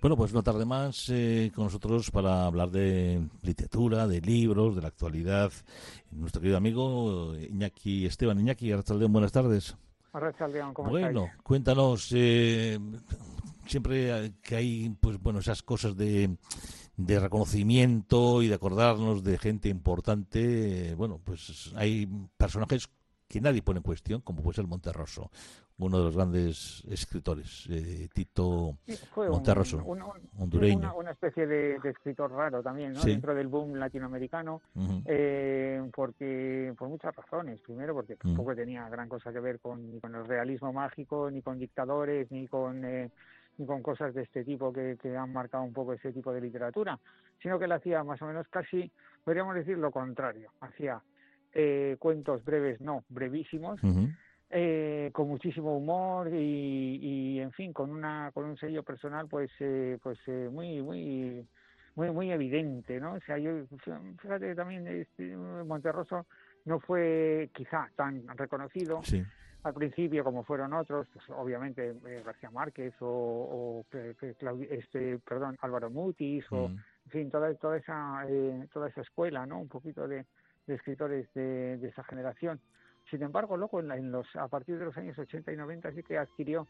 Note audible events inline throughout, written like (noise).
Bueno, pues no tarde más eh, con nosotros para hablar de literatura, de libros, de la actualidad. Nuestro querido amigo Iñaki Esteban. Iñaki, Arrachaldeón, buenas tardes. Arrachaldeón, ¿cómo Bueno, cuéntanos, eh, siempre que hay, pues bueno, esas cosas de, de reconocimiento y de acordarnos de gente importante, bueno, pues hay personajes que nadie pone en cuestión, como puede ser Monterroso, uno de los grandes escritores, eh, Tito Monterroso, hondureño. Una, especie de, escritor raro también, ¿no? dentro del boom latinoamericano, eh, porque por muchas razones. Primero, porque tampoco tenía gran cosa que ver con, ni con el realismo mágico, ni con dictadores, ni con... Eh, ni con cosas de este tipo que, que, han marcado un poco ese tipo de literatura, sino que él hacía más o menos casi, podríamos decir lo contrario, hacía eh, cuentos breves, no, brevísimos, eh, con muchísimo humor y, y, en fin, con una con un sello personal pues eh, pues eh, muy muy muy muy evidente, ¿no? O sea, yo fíjate también este, Monterroso no fue quizá tan reconocido. al principio como fueron otros pues, obviamente García Márquez o, este perdón Álvaro Mutis o en fin toda toda esa toda esa escuela no un poquito de, de escritores de, esa generación. Sin embargo, luego en, los, a partir de los años 80 y 90 sí que adquirió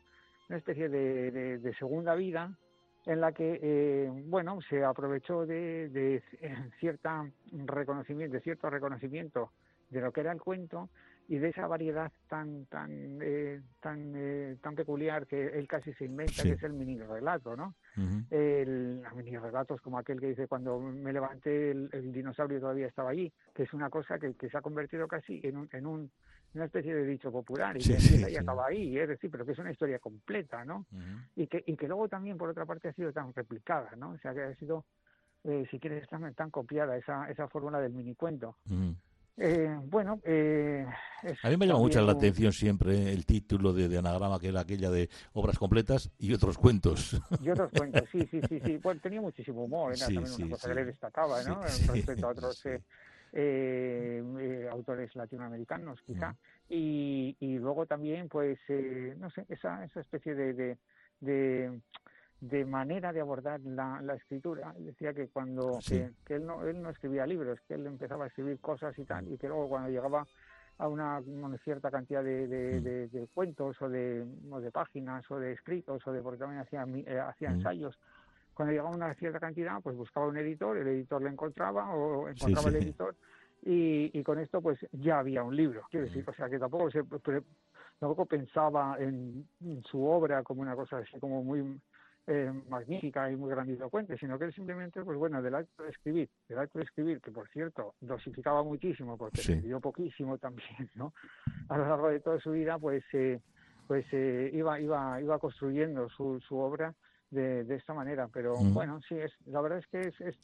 una especie de, segunda vida en la que, eh, bueno, se aprovechó de, de cierta reconocimiento, de cierto reconocimiento de lo que era el cuento y de esa variedad tan tan eh, tan eh, tan peculiar que él casi se inventa que es el mini relato no el, los mini relatos como aquel que dice cuando me levanté el, dinosaurio todavía estaba allí que es una cosa que, que se ha convertido casi en un, en un una especie de dicho popular y que empieza y acaba ahí, es decir, pero que es una historia completa, ¿no? y, que, y que luego también, por otra parte, ha sido tan replicada, ¿no? O sea, que ha sido, eh, si quieres, tan, tan copiada esa, esa fórmula del minicuento. Eh, bueno, eh, a mí me llama mucho la atención siempre el título de, Anagrama, que era aquella de obras completas y otros cuentos. Y otros cuentos, sí, sí, sí, sí. (laughs) Bueno, tenía muchísimo humor, era también una cosa que le destacaba, ¿no? Respecto a (laughs) otros eh, autores latinoamericanos, quizá. Y, y luego también, pues, no sé, esa, esa especie de, de de manera de abordar la, la escritura. Decía que cuando que, él no él no escribía libros, que él empezaba a escribir cosas y tal, y que luego cuando llegaba a una, cierta cantidad de, mm. de, cuentos o de, o de páginas o de escritos o de porque también hacía, eh, hacía mm. ensayos cuando llegaba a una cierta cantidad pues buscaba un editor el editor le encontraba o encontraba el editor y, y, con esto pues ya había un libro quiero decir mm. o sea que tampoco se tampoco pensaba en, su obra como una cosa así como muy eh, magnífica y muy grandilocuente, sino que él simplemente, pues bueno, del acto de escribir, del acto de escribir, que por cierto dosificaba muchísimo, porque escribió poquísimo también, ¿no? A lo largo de toda su vida, pues eh, pues eh, iba iba iba construyendo su, su obra de, de esta manera, pero bueno, sí, es la verdad es que es, es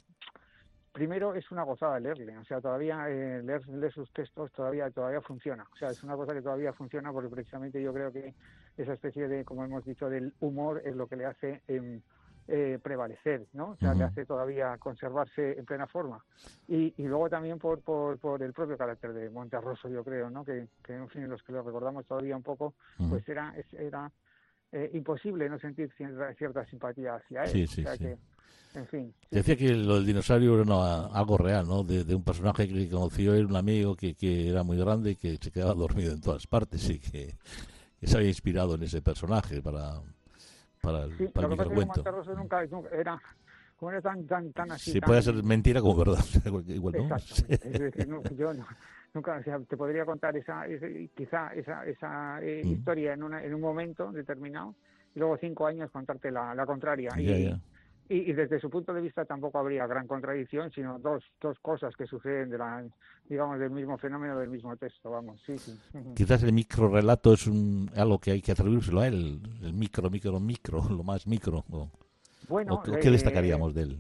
primero es una gozada leerle, o sea, todavía eh, leer, sus textos todavía todavía funciona, o sea, es una cosa que todavía funciona porque precisamente yo creo que esa especie de, como hemos dicho, del humor es lo que le hace em, eh, prevalecer, ¿no? O sea, le hace todavía conservarse en plena forma. Y, y luego también por, por, por, el propio carácter de Monterroso, yo creo, ¿no? Que, que en fin, los que lo recordamos todavía un poco, pues era, era eh, imposible no sentir cierta, simpatía hacia él. o sea que, en fin. Decía que lo del dinosaurio era algo real, ¿no? De, un personaje que conoció él, un amigo que, que era muy grande y que se quedaba dormido en todas partes y que, se había inspirado en ese personaje para, para el, sí, para lo que nunca, nunca era como era tan tan tan así sí puede ser mentira como verdad (laughs) igual no. (laughs) Es no, yo nunca o sea, te podría contar esa, quizá esa esa eh, mm. historia en una en un momento determinado y luego cinco años contarte la, la contraria y, y, desde su punto de vista tampoco habría gran contradicción, sino dos, dos cosas que suceden de la, digamos, del mismo fenómeno del mismo texto, vamos, sí, sí. Quizás el micro relato es un, algo que hay que atribuírselo a él, el micro, micro, micro, lo más micro. bueno, ¿qué destacaríamos de él?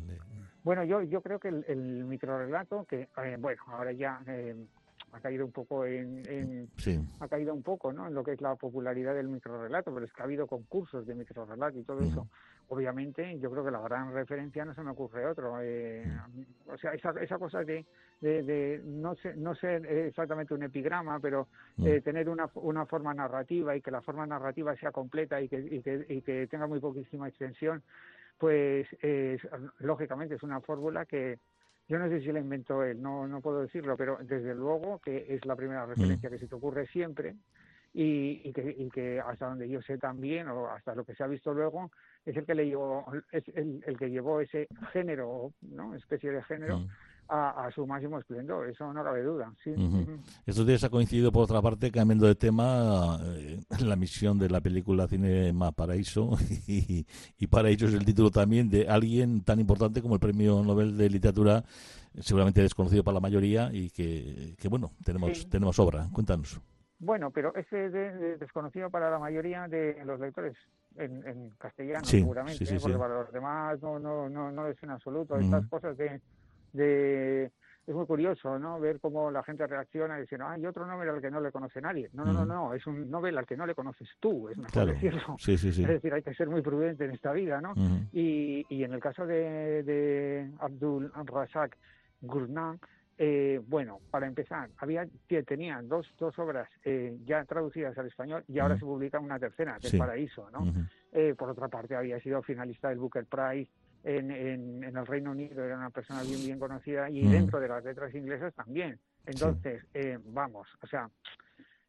Bueno, yo, yo creo que el, el micro relato, que, eh, bueno, ahora ya eh, ha caído un poco en, ha caído un poco ¿no? en lo que es la popularidad del microrelato, pero es que ha habido concursos de microrelato y todo eso. Obviamente, yo creo que la gran referencia no se me ocurre otro. Eh, o sea, esa, esa cosa de, de, no, ser, no ser exactamente un epigrama, pero eh, tener una, una forma narrativa y que la forma narrativa sea completa y que, y que, y que tenga muy poquísima extensión pues es, lógicamente es una fórmula que yo no sé si la inventó él, no, no puedo decirlo, pero desde luego que es la primera referencia mm. que se te ocurre siempre y, que, que, hasta donde yo sé también, o hasta lo que se ha visto luego, es el que le llevó, es el, que llevó ese género, ¿no? especie de género, mm a, su máximo esplendor, eso no cabe duda. Sí. Estos días ha coincidido, por otra parte, cambiando de tema, eh, la misión de la película Cinema Paraíso, (laughs) y, y Paraíso es el título también de alguien tan importante como el Premio Nobel de Literatura, seguramente desconocido para la mayoría, y que, que bueno, tenemos, tenemos obra. Cuéntanos. Bueno, pero ese de, desconocido para la mayoría de los lectores en, castellano, seguramente, ¿eh? porque para los demás no, no, no, no es en absoluto. Estas cosas de de es muy curioso, ¿no? Ver cómo la gente reacciona diciendo, ah, hay otro Nobel al que no le conoce nadie. No, no, no, no, es un Nobel al que no le conoces tú, es mejor decirlo. Sí, sí, sí. Es decir, hay que ser muy prudente en esta vida, ¿no? y, y en el caso de, de Abdul Razak Gurnah, eh, bueno, para empezar, había tenía dos, dos obras eh, ya traducidas al español y ahora se publica una tercera, que es Paraíso, ¿no? eh, por otra parte, había sido finalista del Booker Prize en, en, el Reino Unido era una persona bien bien conocida y dentro de las letras inglesas también. Entonces, eh, vamos, o sea,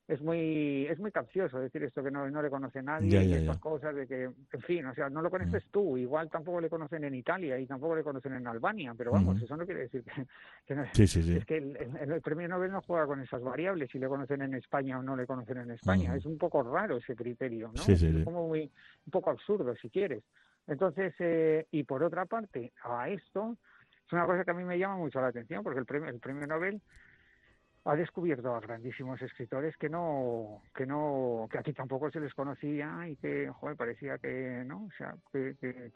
es muy es muy capcioso decir esto que no, no le conoce nadie y estas cosas de que, en fin, o sea, no lo conoces mm. tú, igual tampoco le conocen en Italia y tampoco le conocen en Albania, pero vamos, eso no quiere decir que, no es, es que el, premio Nobel no juega con esas variables, si le conocen en España o no le conocen en España, es un poco raro ese criterio, ¿no? es como muy un poco absurdo si quieres. Entonces, eh, y por otra parte, a esto, es una cosa que a mí me llama mucho la atención, porque el premio, el premio Nobel ha descubierto a grandísimos escritores que no, que no, que aquí tampoco se les conocía y que, joder, parecía que, ¿no? O sea, que, que,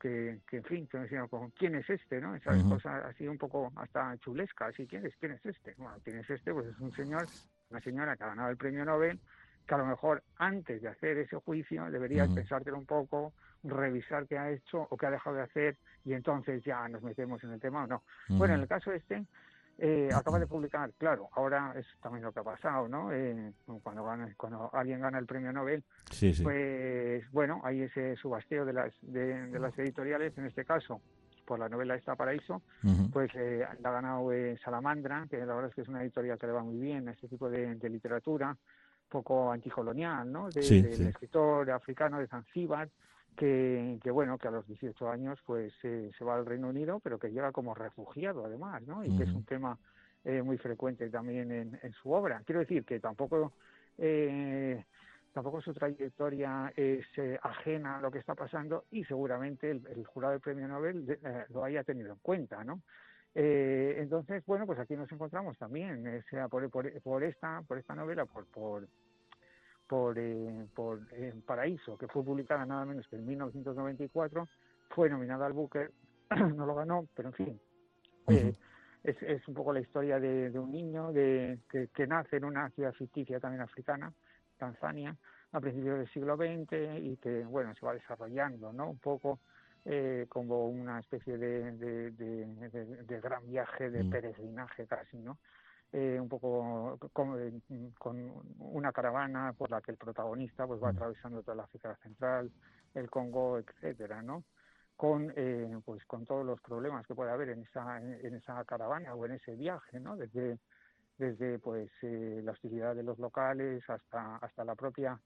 que, que, en fin, que decían, ¿quién es este, no? Esas cosas así un poco hasta chulescas, ¿y quién es, quién es este? Bueno, ¿quién es este? Pues es un señor, una señora que ha ganado el premio Nobel, que a lo mejor antes de hacer ese juicio deberías pensártelo un poco, revisar qué ha hecho o qué ha dejado de hacer y entonces ya nos metemos en el tema o no. Bueno, en el caso este, eh, (clears throat) acaba de publicar, claro, ahora es también lo que ha pasado, ¿no? Eh, cuando, cuando alguien gana el premio Nobel, pues bueno, hay ese subasteo de las, de, las editoriales, en este caso por la novela esta Paraíso, pues eh, la ha ganado eh, Salamandra, que la verdad es que es una editorial que le va muy bien a este tipo de, literatura, poco anticolonial, ¿no? De, del escritor africano de Zanzíbar, que, que, bueno, que a los 18 años pues se va al Reino Unido, pero que llega como refugiado además, ¿no? Y que es un tema eh, muy frecuente también en, en, su obra. Quiero decir que tampoco eh, tampoco su trayectoria es eh, ajena a lo que está pasando y seguramente el, jurado del Premio Nobel lo haya tenido en cuenta, ¿no? entonces, bueno, pues aquí nos encontramos también, sea por, por, por, esta por esta novela, por, por por, eh, por eh, Paraíso, que fue publicada nada menos que en 1994, fue nominada al Booker, (clears throat) no lo ganó, pero en fin, eh, es, es, un poco la historia de, un niño de, que, nace en una ciudad ficticia también africana, Tanzania, a principios del siglo XX y que, bueno, se va desarrollando, ¿no? Un poco como una especie de, de, gran viaje, de peregrinaje casi, ¿no? Eh, un poco con, con, una caravana por la que el protagonista pues va mm. atravesando toda la África Central, el Congo, etcétera, ¿no? Con eh, pues con todos los problemas que puede haber en esa en esa caravana o en ese viaje, ¿no? Desde desde pues eh, la hostilidad de los locales hasta hasta la propia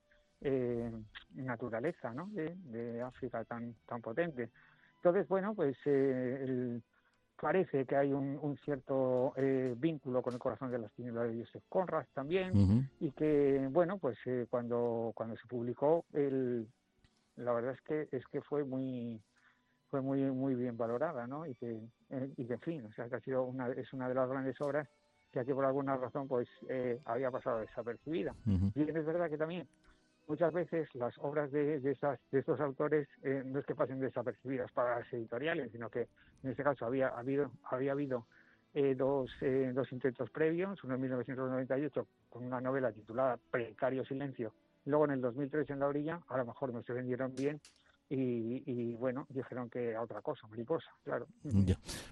naturaleza, ¿no? De, de, África tan tan potente. Entonces bueno pues el parece que hay un, cierto eh, vínculo con el corazón de las tinieblas de Joseph Conrad también y que bueno pues eh, cuando cuando se publicó el la verdad es que es que fue muy fue muy muy bien valorada no y que eh, y que en fin o sea que ha sido una es una de las grandes obras que aquí por alguna razón pues había pasado desapercibida. Y es verdad que también muchas veces las obras de, de, de estos autores eh, no es que pasen desapercibidas para las editoriales, sino que en este caso había habido, había habido eh, dos, eh, dos intentos previos, uno en 1998 con una novela titulada Precario Silencio, luego en el 2003 en La Orilla, a lo mejor no se vendieron bien, y, bueno, dijeron que a otra cosa, mariposa, claro.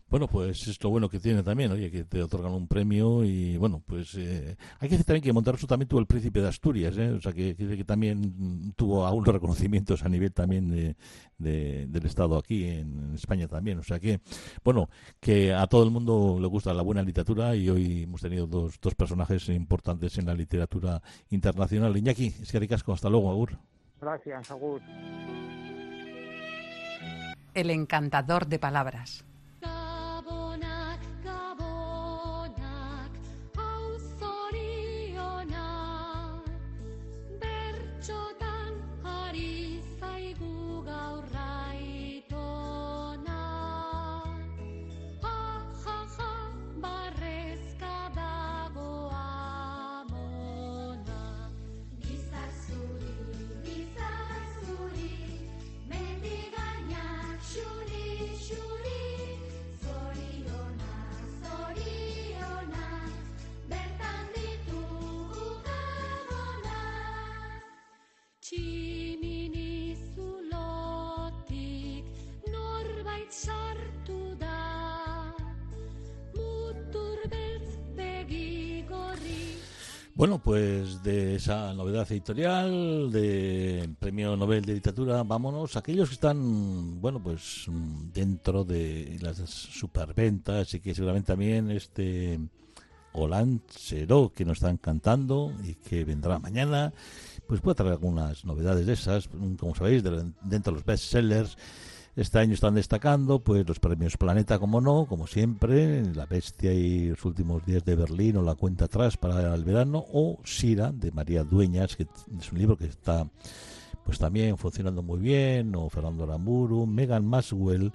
Bueno, pues es lo bueno que tiene también, oye, que te otorgan un premio y bueno, pues eh, hay que decir también que Monterroso también tuvo el Príncipe de Asturias, ¿eh? o sea, que, que, también tuvo algunos reconocimientos a nivel también de, del Estado aquí en, España también, o sea que, bueno, que a todo el mundo le gusta la buena literatura y hoy hemos tenido dos, dos personajes importantes en la literatura internacional. Iñaki, es que ricasco, hasta luego, Agur. Gracias, Agur el encantador de palabras. Bueno, pues de esa novedad editorial, del Premio Nobel de Literatura, vámonos. Aquellos que están, bueno, pues dentro de las superventas y que seguramente también este Seró, que nos están cantando y que vendrá mañana, pues puede traer algunas novedades de esas, como sabéis, dentro de los bestsellers este año están destacando pues los premios Planeta, como no, como siempre, La Bestia y los últimos días de Berlín o La Cuenta Atrás para el verano, o Sira de María Dueñas, que es un libro que está pues también funcionando muy bien, o Fernando Aramburu, Megan Maswell,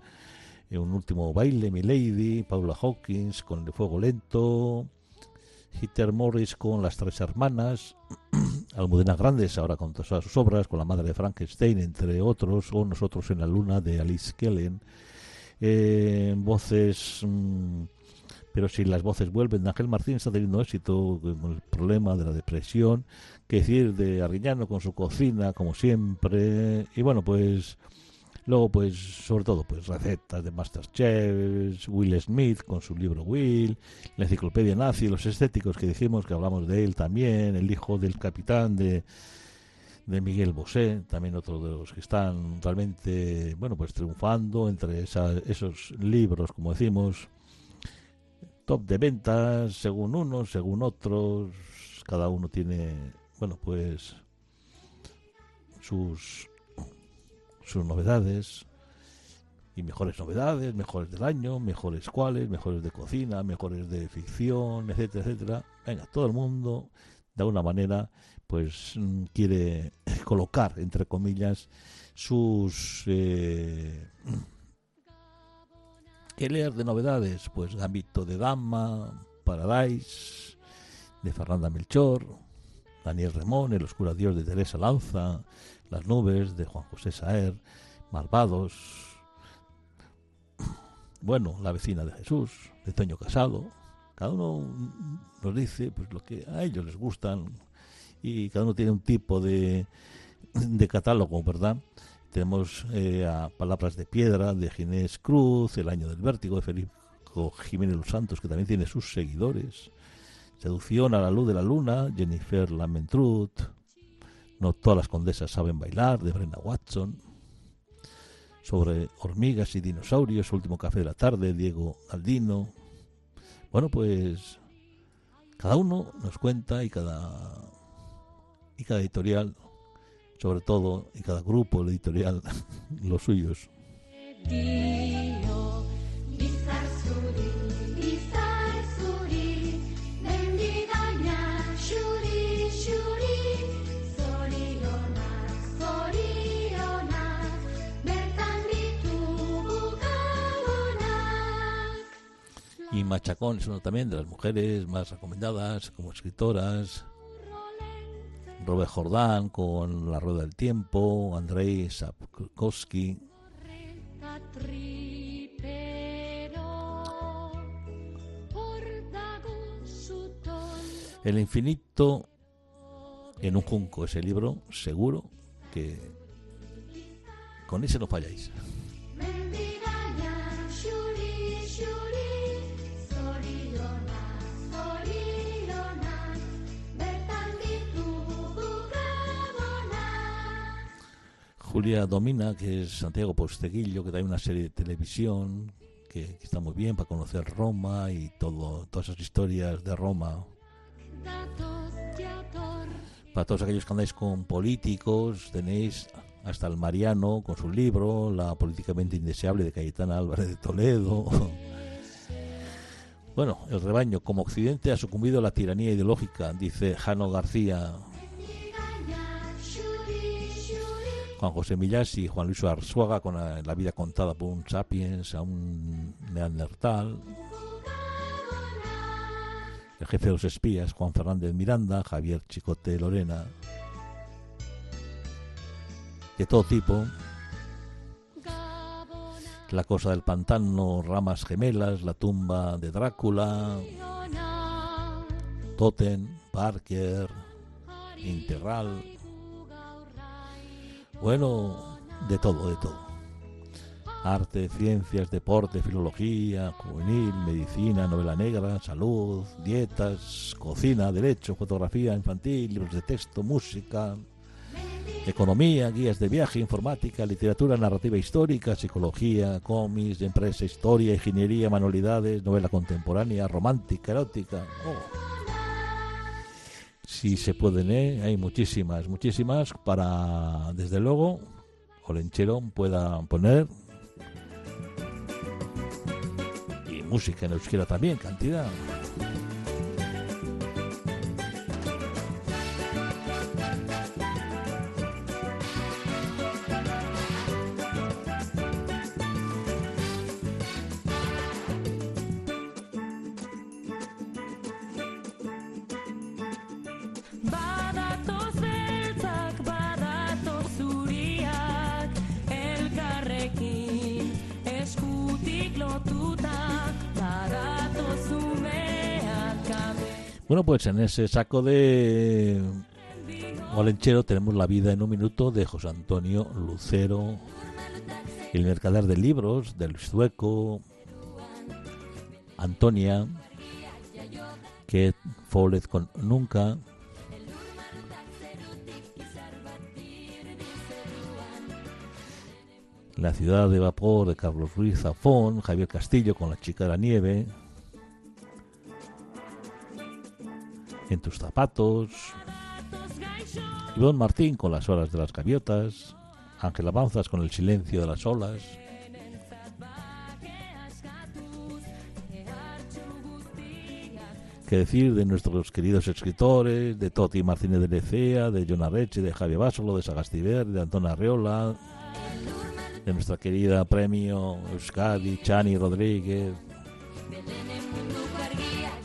en un último baile, Mi Lady, Paula Hawkins con El Fuego Lento, Hitler Morris con Las Tres Hermanas, (clears throat) Almudena Grandes, ahora con todas sus obras, con la madre de Frankenstein, entre otros, o Nosotros en la Luna de Alice Kellen. Eh, voces, mm, pero si las voces vuelven, Ángel Martín está teniendo éxito con el problema de la depresión, que decir de Arriñano con su cocina, como siempre, y bueno, pues Luego, pues, sobre todo, pues recetas de Masterchef, Will Smith con su libro Will, la enciclopedia nazi, los estéticos que dijimos que hablamos de él también, el hijo del capitán de, de Miguel Bosé, también otro de los que están realmente, bueno, pues triunfando entre esos libros, como decimos, top de ventas, según unos, según otros, cada uno tiene, bueno, pues sus sus novedades y mejores novedades, mejores del año, mejores cuales, mejores de cocina, mejores de ficción, etcétera, etcétera. Venga, todo el mundo de alguna manera pues mm, quiere (laughs) colocar entre comillas sus eh, (clears throat) ¿Qué leer de novedades? Pues Gambito de Dama, Paradise, de Fernanda Melchor, Daniel Remón, El Oscuro Dios de Teresa Lanza, las nubes de Juan José Saer, Malvados, bueno, La vecina de Jesús, de Toño Casado. Cada uno nos dice pues lo que a ellos les gustan y cada uno tiene un tipo de, de catálogo, ¿verdad? Tenemos eh, a Palabras de Piedra de Ginés Cruz, El Año del Vértigo de Felipe Jiménez Los Santos, que también tiene sus seguidores. Seducción a la luz de la luna, Jennifer Lamentrut, no todas las condesas saben bailar, de Brenda Watson. Sobre hormigas y dinosaurios, último café de la tarde, Diego Aldino. Bueno, pues cada uno nos cuenta y cada y cada editorial, sobre todo, y cada grupo editorial, (laughs) los suyos. Machacón es una también de las mujeres más recomendadas como escritoras. Robert Jordán con La Rueda del Tiempo, Andrei Sapkowski. El infinito en un junco, ese libro seguro que con ese no falláis. Julia Domina, que es Santiago Posteguillo, que trae una serie de televisión que, está muy bien para conocer Roma y todo, todas esas historias de Roma. Para todos aquellos que andáis con políticos, tenéis hasta el Mariano con su libro, La políticamente indeseable de Cayetana Álvarez de Toledo. Bueno, el rebaño como Occidente ha sucumbido a la tiranía ideológica, dice Jano García, Juan José Millás y Juan Luis Arzuaga con la, vida contada por un sapiens a un neandertal. El jefe de los espías, Juan Fernández Miranda, Javier Chicote Lorena. De todo tipo. La cosa del pantano, ramas gemelas, la tumba de Drácula, Totem, Parker, Integral. Bueno, de todo, de todo. Arte, ciencias, deporte, filología, juvenil, medicina, novela negra, salud, dietas, cocina, derecho, fotografía infantil, libros de texto, música, economía, guías de viaje, informática, literatura narrativa histórica, psicología, cómics, empresa, historia, ingeniería, manualidades, novela contemporánea, romántica, erótica. Oh si se pueden, ¿eh? hay muchísimas, muchísimas para, desde luego, Olenchero pueda poner y música en euskera también, cantidad. Bueno, pues en ese saco de Olenchero tenemos la vida en un minuto de José Antonio Lucero, el mercader de libros del sueco, Antonia, que Follett con Nunca, La ciudad de vapor de Carlos Ruiz Zafón, Javier Castillo con La chica de la nieve, en tus zapatos. Ivonne Martín con las horas de las gaviotas. Ángel Avanzas con el silencio de las olas. ¿Qué decir de nuestros queridos escritores, de Toti Martínez de Lecea, de John Arreche, de Javier Basolo, de Sagastiver, de Antona Arreola, de nuestra querida premio Euskadi, Chani Rodríguez,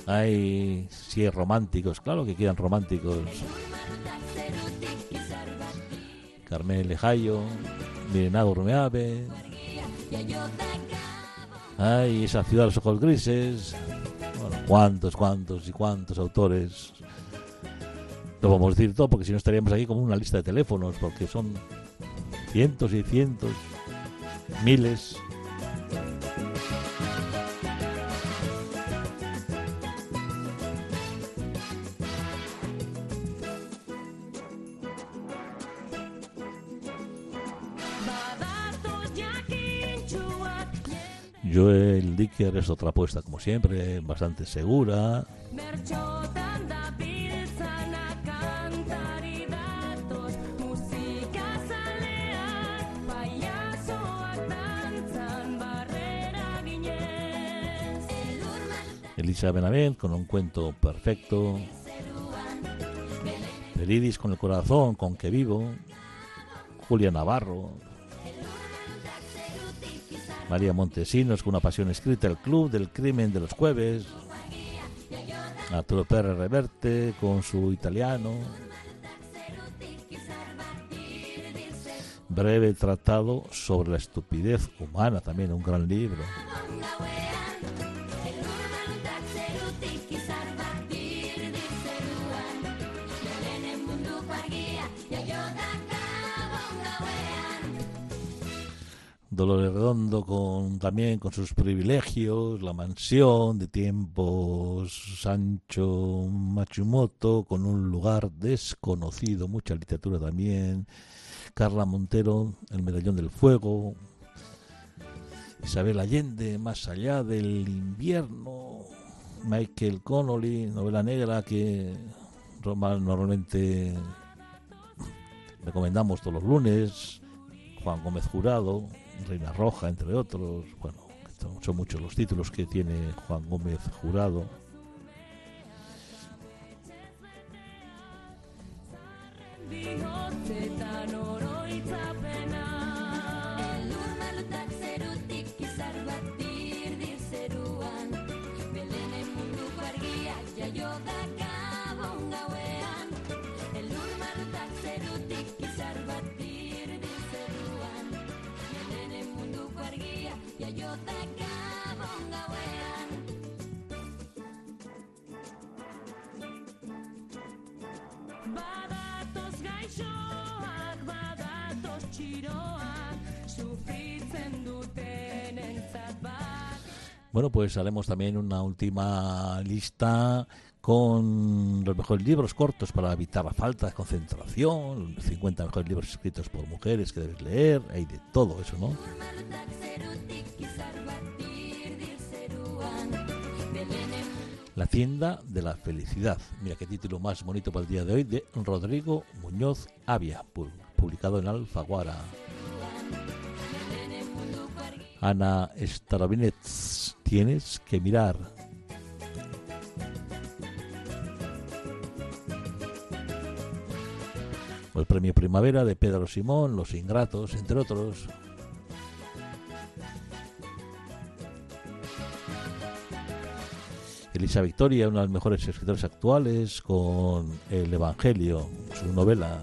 hay, sí, románticos, claro que quieran románticos. Carmel Lejayo, Mirena Urmeave. Ay, esa ciudad de los ojos grises. Bueno, cuántos, cuántos y cuántos autores. No vamos a decir todo porque si no estaríamos aquí como una lista de teléfonos, porque son cientos y cientos, miles. Joel Dicker es otra apuesta, como siempre, bastante segura. Elisa Benavent con un cuento perfecto. Peridis con el corazón, con que vivo. Julia Navarro, María Montesinos con una pasión escrita, el Club del Crimen de los Jueves, Arturo Pérez Reverte con su italiano, breve tratado sobre la estupidez humana, también un gran libro. Dolores Redondo con también con sus privilegios, la mansión de tiempos Sancho Machumoto con un lugar desconocido, mucha literatura también, Carla Montero, El medallón del fuego, Isabel Allende, Más allá del invierno, Michael Connolly, novela negra que normalmente recomendamos todos los lunes, Juan Gómez Jurado, Reina Roja, entre otros. Bueno, son muchos los títulos que tiene Juan Gómez Jurado. Bueno, pues haremos también una última lista con los mejores libros cortos para evitar la falta de concentración, 50 mejores libros escritos por mujeres que debes leer, hay de todo eso, ¿no? La tienda de la felicidad. Mira qué título más bonito para el día de hoy de Rodrigo Muñoz Avia, publicado en Alfaguara. Ana Starobinets, tienes que mirar. El premio Primavera de Pedro Simón, Los Ingratos, entre otros. Elisa Victoria, una de las mejores escritores actuales, con El Evangelio, su novela.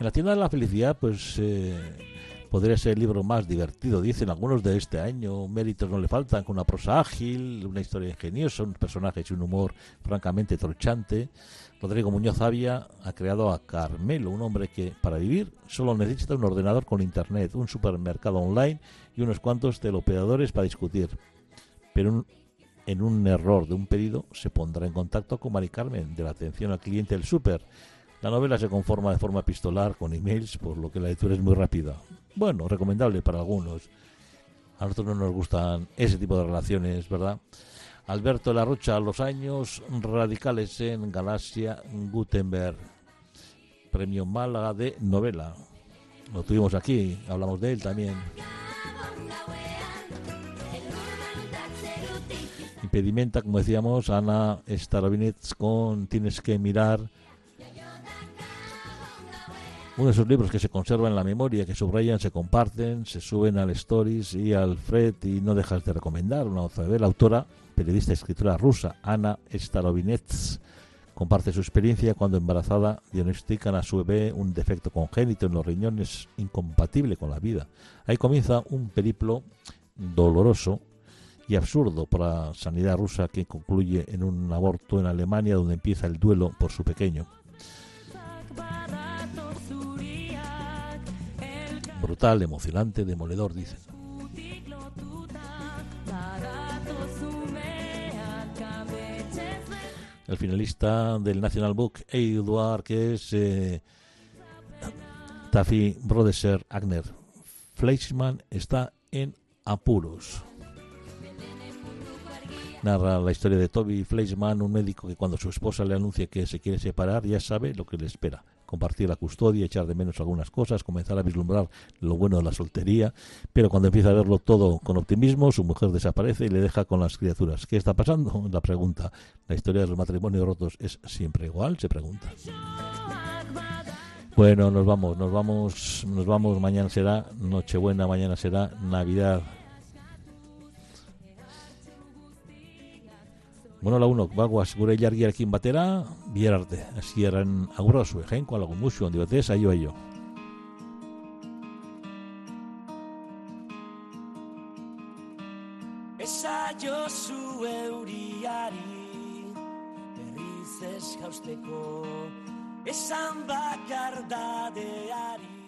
En la tienda de la felicidad, pues eh, podría ser el libro más divertido, dicen algunos de este año. Méritos no le faltan, con una prosa ágil, una historia ingeniosa, un personaje y un humor francamente trochante. Rodrigo Muñoz Avia ha creado a Carmelo, un hombre que para vivir solo necesita un ordenador con internet, un supermercado online y unos cuantos teleoperadores para discutir. Pero en un error de un pedido se pondrá en contacto con Mari Carmen de la atención al cliente del super. La novela se conforma de forma epistolar con emails, por lo que la lectura es muy rápida. Bueno, recomendable para algunos. A nosotros no nos gustan ese tipo de relaciones, ¿verdad? Alberto La Rocha, Los años radicales en Galaxia Gutenberg. Premio Málaga de novela. Lo tuvimos aquí, hablamos de él también. Impedimenta, como decíamos, Ana Starobinets con Tienes que mirar. Uno de esos libros que se conserva en la memoria, que subrayan, se comparten, se suben al Stories y al Fred y no dejas de recomendar. Una de la autora periodista y escritora rusa Ana Starobinets comparte su experiencia cuando embarazada diagnostican a su bebé un defecto congénito en los riñones incompatible con la vida. Ahí comienza un periplo doloroso y absurdo para la sanidad rusa que concluye en un aborto en Alemania donde empieza el duelo por su pequeño. Brutal, emocionante, demoledor, dicen. el finalista del National Book, Eduard, que es eh, Taffy Agner. Fleischmann está en apuros. Narra la historia de Toby Fleischmann, un médico que cuando su esposa le anuncia que se quiere separar ya sabe lo que le espera compartir la custodia, echar de menos algunas cosas, comenzar a vislumbrar lo bueno de la soltería, pero cuando empieza a verlo todo con optimismo, su mujer desaparece y le deja con las criaturas. ¿Qué está pasando? (laughs) La pregunta. ¿La historia de los matrimonios rotos es siempre igual? Se pregunta. Bueno, nos vamos, nos vamos, nos vamos. Mañana será Nochebuena, mañana será Navidad. Bueno, la uno, bagoaz gure jargiarekin batera, bihar arte. Hasieran agurra jainko lagun musu handi batez, aio aio. Esa jozu euriari berriz eskausteko esan bakar dadeari